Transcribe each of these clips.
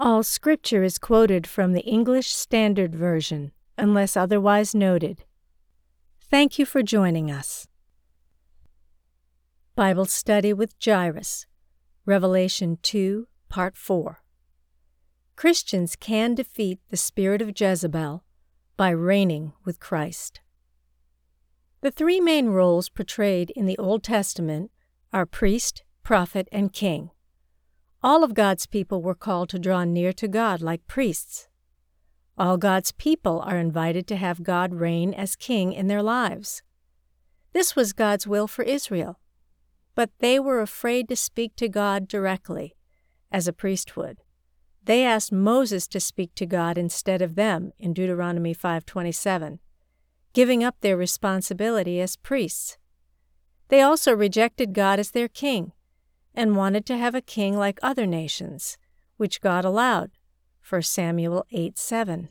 All scripture is quoted from the English Standard Version, unless otherwise noted. Thank you for joining us. Bible Study with Jairus, Revelation 2, Part 4. Christians can defeat the spirit of Jezebel by reigning with Christ. The three main roles portrayed in the Old Testament are priest, prophet, and king. All of God's people were called to draw near to God like priests. All God's people are invited to have God reign as king in their lives. This was God's will for Israel, but they were afraid to speak to God directly, as a priest would. They asked Moses to speak to God instead of them in Deuteronomy 5:27, giving up their responsibility as priests. They also rejected God as their king and wanted to have a king like other nations, which God allowed. 1 Samuel 8 7.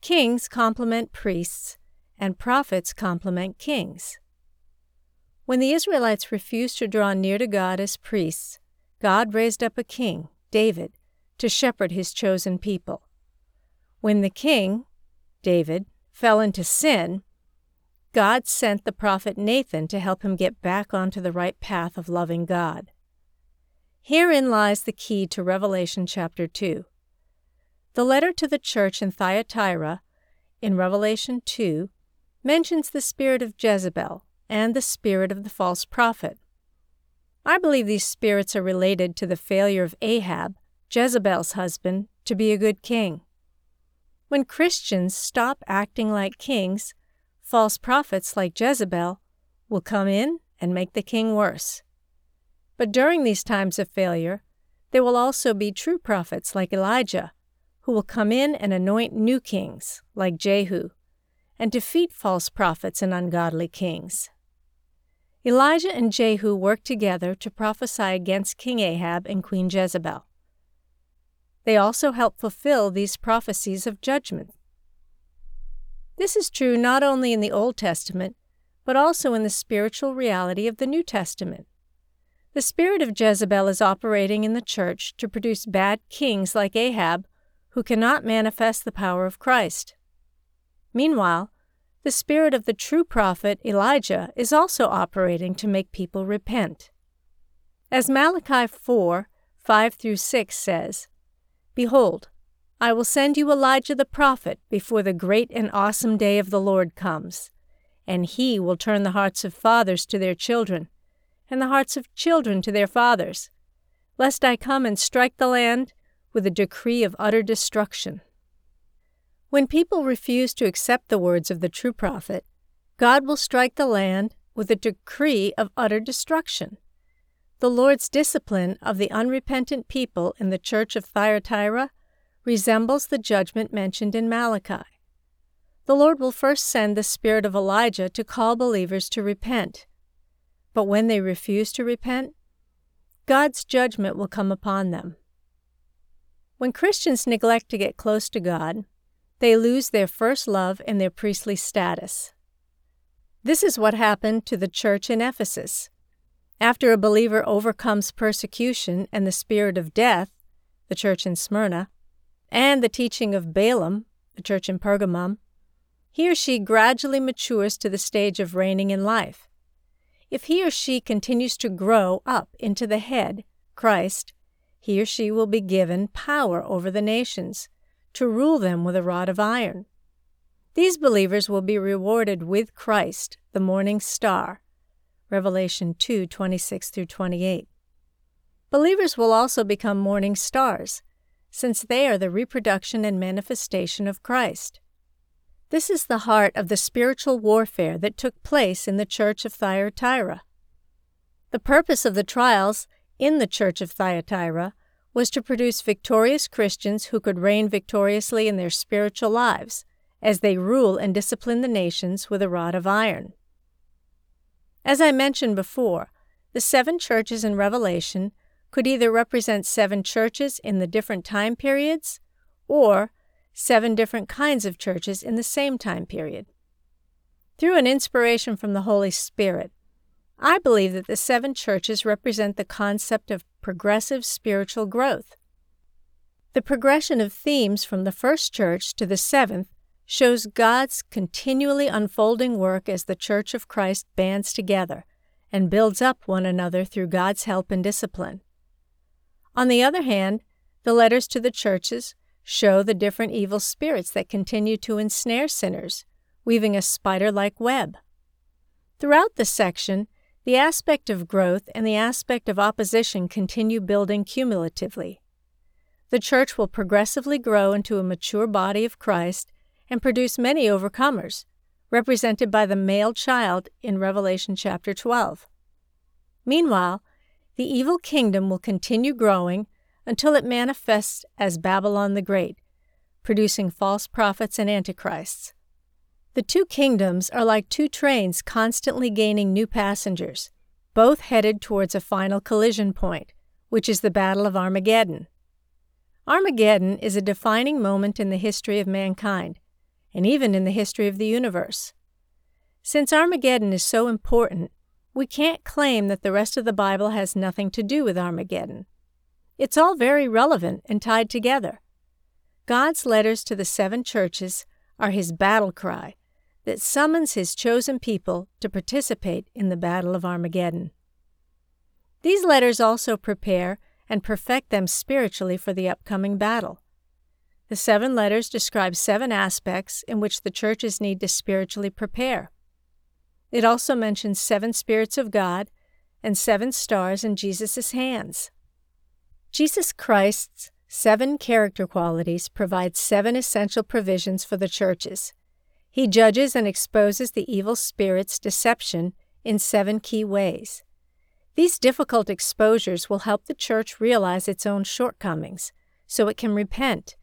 Kings complement priests, and prophets complement kings. When the Israelites refused to draw near to God as priests, God raised up a king, David, to shepherd his chosen people. When the king, David, fell into sin, God sent the prophet Nathan to help him get back onto the right path of loving God. Herein lies the key to Revelation chapter 2. The letter to the church in Thyatira in Revelation 2 mentions the spirit of Jezebel and the spirit of the false prophet. I believe these spirits are related to the failure of Ahab, Jezebel's husband, to be a good king. When Christians stop acting like kings, false prophets like Jezebel will come in and make the king worse. But during these times of failure, there will also be true prophets like Elijah, who will come in and anoint new kings like Jehu, and defeat false prophets and ungodly kings. Elijah and Jehu worked together to prophesy against King Ahab and Queen Jezebel. They also helped fulfill these prophecies of judgment this is true not only in the Old Testament, but also in the spiritual reality of the New Testament. The spirit of Jezebel is operating in the church to produce bad kings like Ahab, who cannot manifest the power of Christ. Meanwhile, the spirit of the true prophet Elijah is also operating to make people repent. As Malachi 4 5 through 6 says, Behold, I will send you Elijah the prophet before the great and awesome day of the Lord comes, and he will turn the hearts of fathers to their children, and the hearts of children to their fathers, lest I come and strike the land with a decree of utter destruction. When people refuse to accept the words of the true prophet, God will strike the land with a decree of utter destruction. The Lord's discipline of the unrepentant people in the church of Thyatira resembles the judgment mentioned in Malachi. The Lord will first send the spirit of Elijah to call believers to repent. But when they refuse to repent, God's judgment will come upon them. When Christians neglect to get close to God, they lose their first love and their priestly status. This is what happened to the church in Ephesus. After a believer overcomes persecution and the spirit of death, the church in Smyrna, and the teaching of Balaam, the church in Pergamum, he or she gradually matures to the stage of reigning in life. If he or she continues to grow up into the head, Christ, he or she will be given power over the nations, to rule them with a rod of iron. These believers will be rewarded with Christ, the morning star. Revelation 2 26 through 28. Believers will also become morning stars since they are the reproduction and manifestation of Christ. This is the heart of the spiritual warfare that took place in the church of Thyatira. The purpose of the trials in the church of Thyatira was to produce victorious Christians who could reign victoriously in their spiritual lives as they rule and discipline the nations with a rod of iron. As I mentioned before, the seven churches in Revelation could either represent seven churches in the different time periods or seven different kinds of churches in the same time period. Through an inspiration from the Holy Spirit, I believe that the seven churches represent the concept of progressive spiritual growth. The progression of themes from the first church to the seventh shows God's continually unfolding work as the Church of Christ bands together and builds up one another through God's help and discipline. On the other hand, the letters to the churches show the different evil spirits that continue to ensnare sinners, weaving a spider like web. Throughout the section, the aspect of growth and the aspect of opposition continue building cumulatively. The church will progressively grow into a mature body of Christ and produce many overcomers, represented by the male child in Revelation chapter 12. Meanwhile, the evil kingdom will continue growing until it manifests as Babylon the Great, producing false prophets and antichrists. The two kingdoms are like two trains constantly gaining new passengers, both headed towards a final collision point, which is the Battle of Armageddon. Armageddon is a defining moment in the history of mankind, and even in the history of the universe. Since Armageddon is so important, we can't claim that the rest of the Bible has nothing to do with Armageddon. It's all very relevant and tied together. God's letters to the seven churches are his battle cry that summons his chosen people to participate in the Battle of Armageddon. These letters also prepare and perfect them spiritually for the upcoming battle. The seven letters describe seven aspects in which the churches need to spiritually prepare. It also mentions seven spirits of God and seven stars in Jesus' hands. Jesus Christ's seven character qualities provide seven essential provisions for the churches he judges and exposes the evil spirit's deception in seven key ways. These difficult exposures will help the church realize its own shortcomings so it can repent,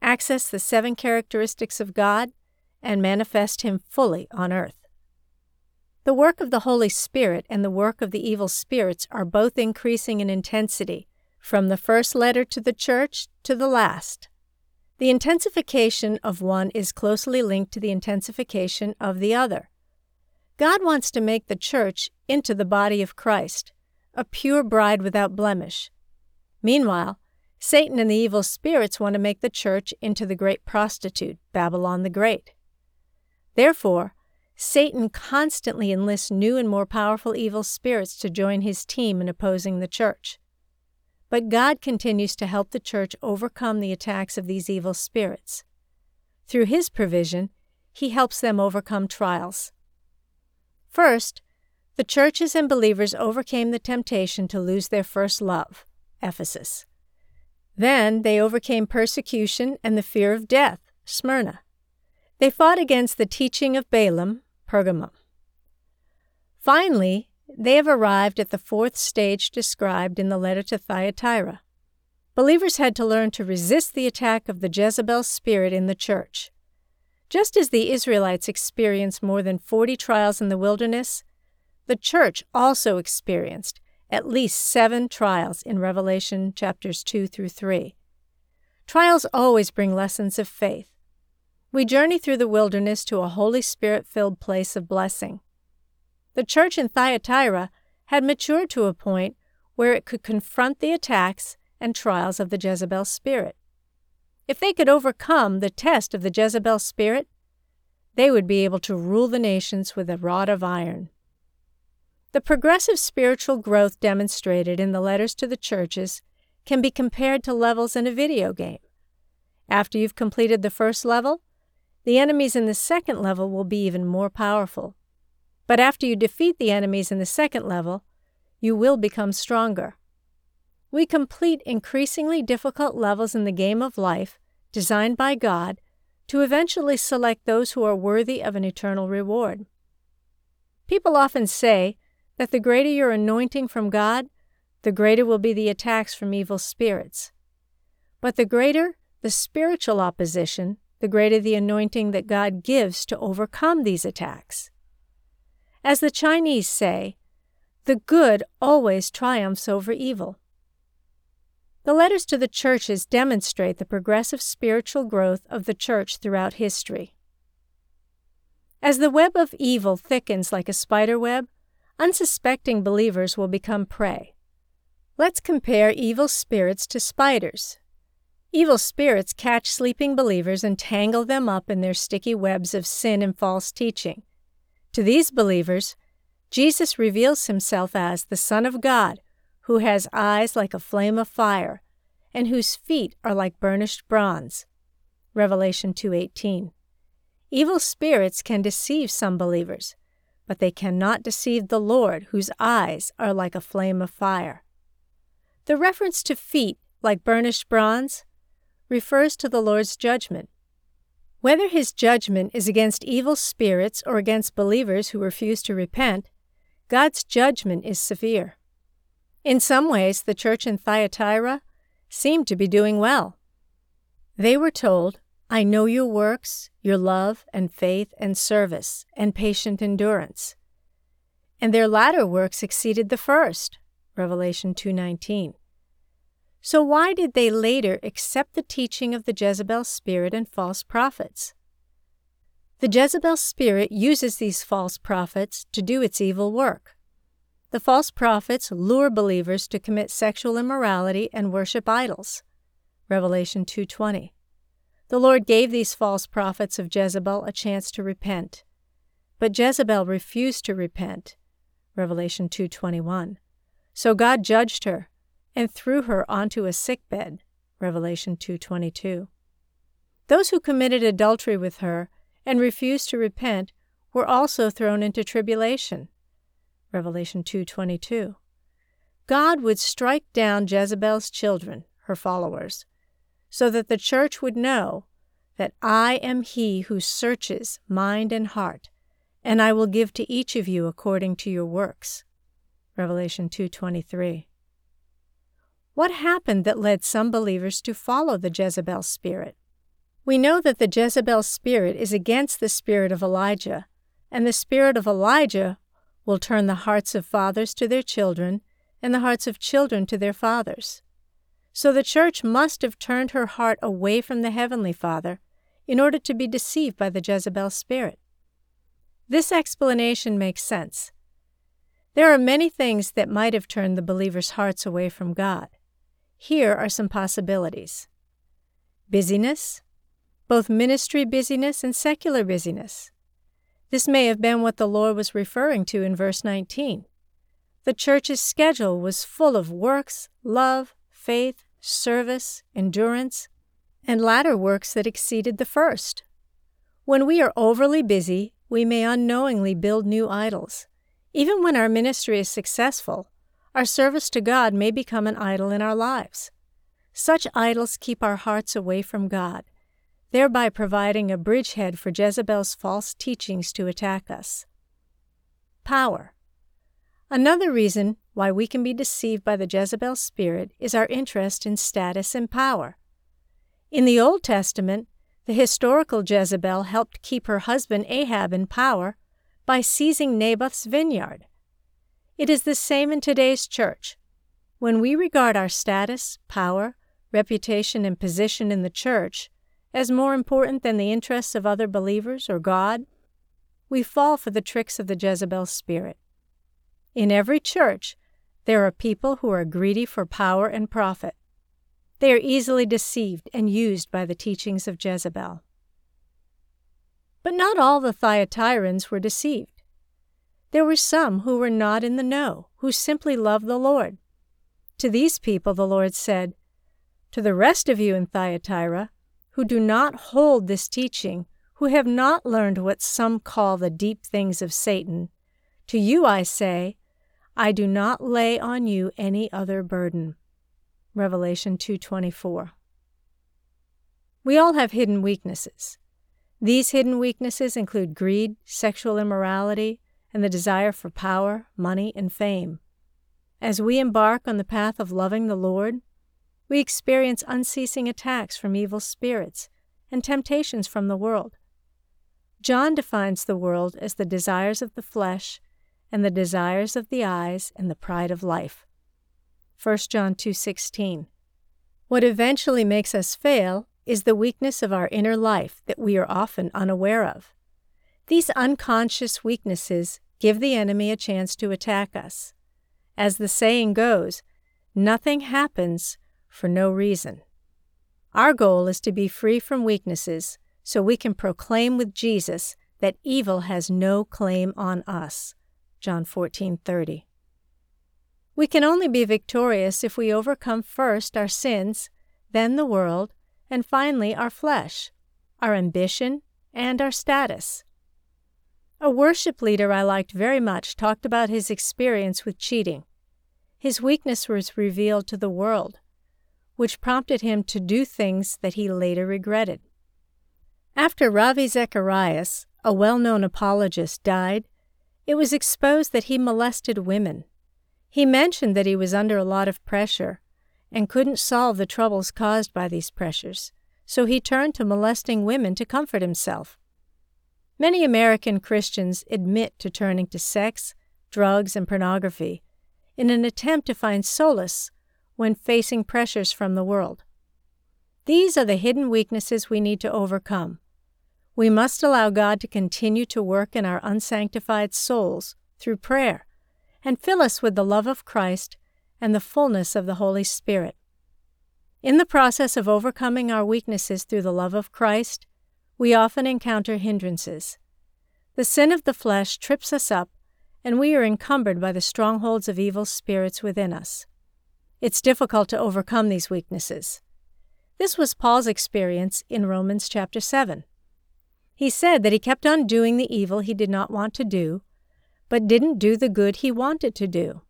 access the seven characteristics of God, and manifest Him fully on earth. The work of the Holy Spirit and the work of the evil spirits are both increasing in intensity, from the first letter to the church to the last. The intensification of one is closely linked to the intensification of the other. God wants to make the church into the body of Christ, a pure bride without blemish. Meanwhile, Satan and the evil spirits want to make the church into the great prostitute, Babylon the Great. Therefore, Satan constantly enlists new and more powerful evil spirits to join his team in opposing the church. But God continues to help the church overcome the attacks of these evil spirits. Through His provision, He helps them overcome trials. First, the churches and believers overcame the temptation to lose their first love, Ephesus. Then they overcame persecution and the fear of death, Smyrna. They fought against the teaching of Balaam, Pergamum. Finally, they have arrived at the fourth stage described in the letter to Thyatira. Believers had to learn to resist the attack of the Jezebel spirit in the church. Just as the Israelites experienced more than 40 trials in the wilderness, the church also experienced at least seven trials in Revelation chapters 2 through 3. Trials always bring lessons of faith. We journey through the wilderness to a Holy Spirit filled place of blessing. The church in Thyatira had matured to a point where it could confront the attacks and trials of the Jezebel spirit. If they could overcome the test of the Jezebel spirit, they would be able to rule the nations with a rod of iron. The progressive spiritual growth demonstrated in the letters to the churches can be compared to levels in a video game. After you've completed the first level, the enemies in the second level will be even more powerful. But after you defeat the enemies in the second level, you will become stronger. We complete increasingly difficult levels in the game of life, designed by God, to eventually select those who are worthy of an eternal reward. People often say that the greater your anointing from God, the greater will be the attacks from evil spirits. But the greater the spiritual opposition, the greater the anointing that God gives to overcome these attacks. As the Chinese say, the good always triumphs over evil. The letters to the churches demonstrate the progressive spiritual growth of the church throughout history. As the web of evil thickens like a spider web, unsuspecting believers will become prey. Let's compare evil spirits to spiders. Evil spirits catch sleeping believers and tangle them up in their sticky webs of sin and false teaching. To these believers, Jesus reveals himself as the Son of God, who has eyes like a flame of fire, and whose feet are like burnished bronze. Revelation 2:18. Evil spirits can deceive some believers, but they cannot deceive the Lord, whose eyes are like a flame of fire. The reference to feet like burnished bronze refers to the Lord's judgment. Whether his judgment is against evil spirits or against believers who refuse to repent, God's judgment is severe. In some ways, the church in Thyatira seemed to be doing well. They were told, I know your works, your love and faith and service and patient endurance. And their latter works exceeded the first. Revelation 2:19. So why did they later accept the teaching of the Jezebel spirit and false prophets? The Jezebel spirit uses these false prophets to do its evil work. The false prophets lure believers to commit sexual immorality and worship idols. Revelation 2:20. The Lord gave these false prophets of Jezebel a chance to repent, but Jezebel refused to repent. Revelation 2:21. So God judged her and threw her onto a sickbed. Revelation 2:22. Those who committed adultery with her and refused to repent were also thrown into tribulation. Revelation 2:22. God would strike down Jezebel's children, her followers, so that the church would know that I am he who searches mind and heart, and I will give to each of you according to your works. Revelation 2:23. What happened that led some believers to follow the Jezebel spirit? We know that the Jezebel spirit is against the spirit of Elijah, and the spirit of Elijah will turn the hearts of fathers to their children and the hearts of children to their fathers. So the church must have turned her heart away from the Heavenly Father in order to be deceived by the Jezebel spirit. This explanation makes sense. There are many things that might have turned the believers' hearts away from God. Here are some possibilities busyness, both ministry busyness and secular busyness. This may have been what the Lord was referring to in verse 19. The church's schedule was full of works, love, faith, service, endurance, and latter works that exceeded the first. When we are overly busy, we may unknowingly build new idols. Even when our ministry is successful, our service to God may become an idol in our lives. Such idols keep our hearts away from God thereby providing a bridgehead for Jezebel's false teachings to attack us. Power. Another reason why we can be deceived by the Jezebel spirit is our interest in status and power. In the Old Testament, the historical Jezebel helped keep her husband Ahab in power by seizing Naboth's vineyard. It is the same in today's church. When we regard our status, power, reputation, and position in the church as more important than the interests of other believers or God, we fall for the tricks of the Jezebel spirit. In every church, there are people who are greedy for power and profit. They are easily deceived and used by the teachings of Jezebel. But not all the Thyatirans were deceived. There were some who were not in the know, who simply loved the Lord. To these people the Lord said, To the rest of you in Thyatira, who do not hold this teaching, who have not learned what some call the deep things of Satan, to you I say, I do not lay on you any other burden. Revelation 2:24. We all have hidden weaknesses. These hidden weaknesses include greed, sexual immorality, and the desire for power, money, and fame. As we embark on the path of loving the Lord, We experience unceasing attacks from evil spirits and temptations from the world. John defines the world as the desires of the flesh and the desires of the eyes and the pride of life. 1 John 2:16. What eventually makes us fail is the weakness of our inner life that we are often unaware of. These unconscious weaknesses give the enemy a chance to attack us. As the saying goes, nothing happens for no reason. Our goal is to be free from weaknesses so we can proclaim with Jesus that evil has no claim on us. John 14:30. We can only be victorious if we overcome first our sins, then the world, and finally our flesh, our ambition, and our status. A worship leader I liked very much talked about his experience with cheating. His weakness was revealed to the world, which prompted him to do things that he later regretted. After Ravi Zacharias, a well known apologist, died, it was exposed that he molested women. He mentioned that he was under a lot of pressure and couldn't solve the troubles caused by these pressures, so he turned to molesting women to comfort himself. Many American Christians admit to turning to sex, drugs, and pornography in an attempt to find solace when facing pressures from the world. These are the hidden weaknesses we need to overcome. We must allow God to continue to work in our unsanctified souls through prayer and fill us with the love of Christ and the fullness of the Holy Spirit. In the process of overcoming our weaknesses through the love of Christ, we often encounter hindrances. The sin of the flesh trips us up, and we are encumbered by the strongholds of evil spirits within us. It's difficult to overcome these weaknesses. This was Paul's experience in Romans chapter 7. He said that he kept on doing the evil he did not want to do, but didn't do the good he wanted to do.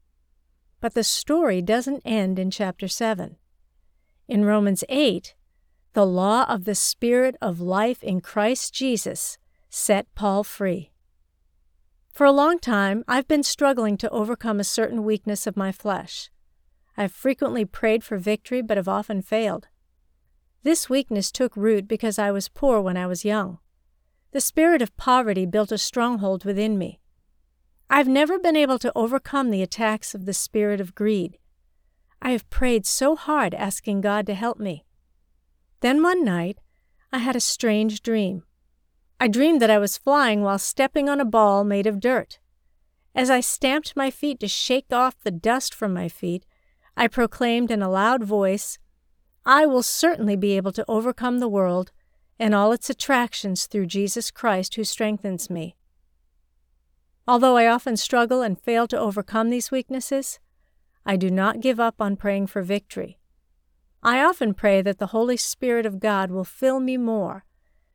But the story doesn't end in chapter 7. In Romans 8, the law of the Spirit of life in Christ Jesus set Paul free. For a long time, I've been struggling to overcome a certain weakness of my flesh. I've frequently prayed for victory, but have often failed. This weakness took root because I was poor when I was young. The spirit of poverty built a stronghold within me. I've never been able to overcome the attacks of the spirit of greed. I have prayed so hard asking God to help me. Then one night, I had a strange dream. I dreamed that I was flying while stepping on a ball made of dirt. As I stamped my feet to shake off the dust from my feet, I proclaimed in a loud voice, I will certainly be able to overcome the world and all its attractions through Jesus Christ who strengthens me. Although I often struggle and fail to overcome these weaknesses, I do not give up on praying for victory. I often pray that the Holy Spirit of God will fill me more,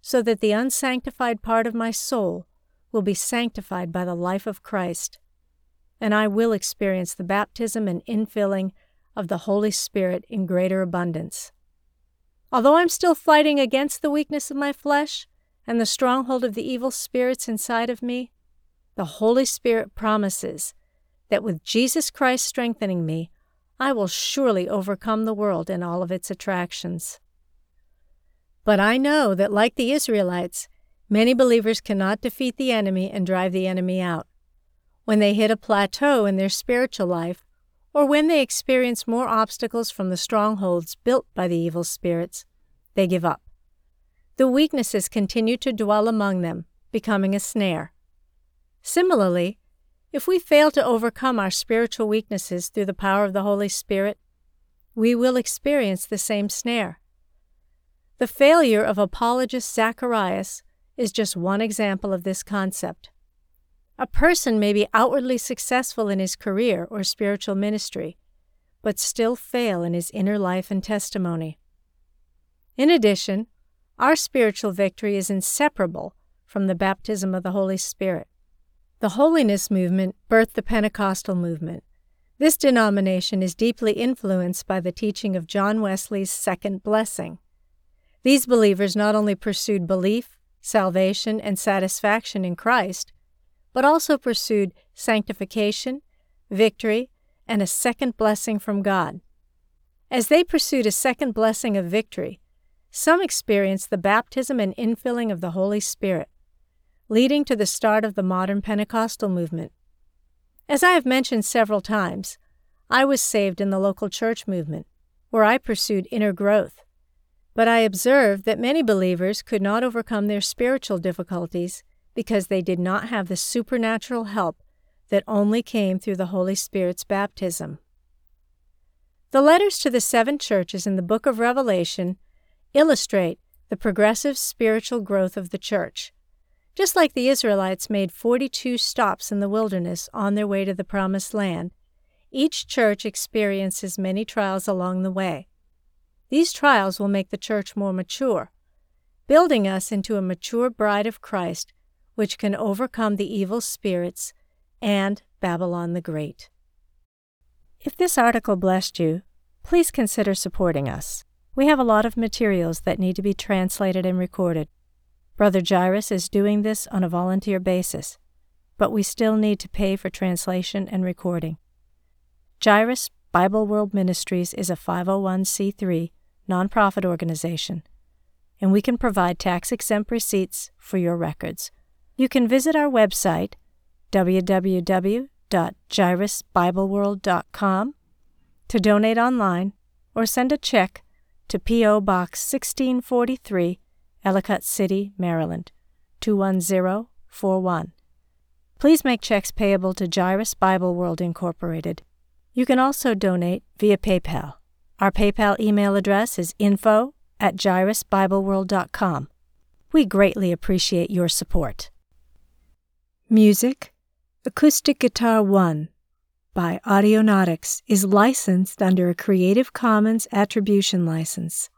so that the unsanctified part of my soul will be sanctified by the life of Christ, and I will experience the baptism and infilling of the Holy Spirit in greater abundance. Although I'm still fighting against the weakness of my flesh and the stronghold of the evil spirits inside of me, the Holy Spirit promises that with Jesus Christ strengthening me, I will surely overcome the world and all of its attractions. But I know that, like the Israelites, many believers cannot defeat the enemy and drive the enemy out. When they hit a plateau in their spiritual life, or when they experience more obstacles from the strongholds built by the evil spirits, they give up. The weaknesses continue to dwell among them, becoming a snare. Similarly, if we fail to overcome our spiritual weaknesses through the power of the Holy Spirit, we will experience the same snare. The failure of apologist Zacharias is just one example of this concept. A person may be outwardly successful in his career or spiritual ministry, but still fail in his inner life and testimony. In addition, our spiritual victory is inseparable from the baptism of the Holy Spirit. The Holiness Movement birthed the Pentecostal movement. This denomination is deeply influenced by the teaching of John Wesley's second blessing. These believers not only pursued belief, salvation, and satisfaction in Christ, but also pursued sanctification, victory, and a second blessing from God. As they pursued a second blessing of victory, some experienced the baptism and infilling of the Holy Spirit, leading to the start of the modern Pentecostal movement. As I have mentioned several times, I was saved in the local church movement, where I pursued inner growth. But I observed that many believers could not overcome their spiritual difficulties because they did not have the supernatural help that only came through the Holy Spirit's baptism. The letters to the seven churches in the book of Revelation illustrate the progressive spiritual growth of the church. Just like the Israelites made 42 stops in the wilderness on their way to the Promised Land, each church experiences many trials along the way. These trials will make the church more mature, building us into a mature bride of Christ which can overcome the evil spirits and Babylon the Great. If this article blessed you, please consider supporting us. We have a lot of materials that need to be translated and recorded. Brother Jairus is doing this on a volunteer basis, but we still need to pay for translation and recording. Jairus Bible World Ministries is a 501c3 nonprofit organization, and we can provide tax exempt receipts for your records. You can visit our website, www.jairusbibleworld.com, to donate online or send a check to P.O. Box 1643, Ellicott City, Maryland 21041. Please make checks payable to Jairus Bible World Incorporated. You can also donate via PayPal. Our PayPal email address is info at jairusbibleworld.com. We greatly appreciate your support. Music Acoustic Guitar 1 by Audionautix is licensed under a Creative Commons Attribution License.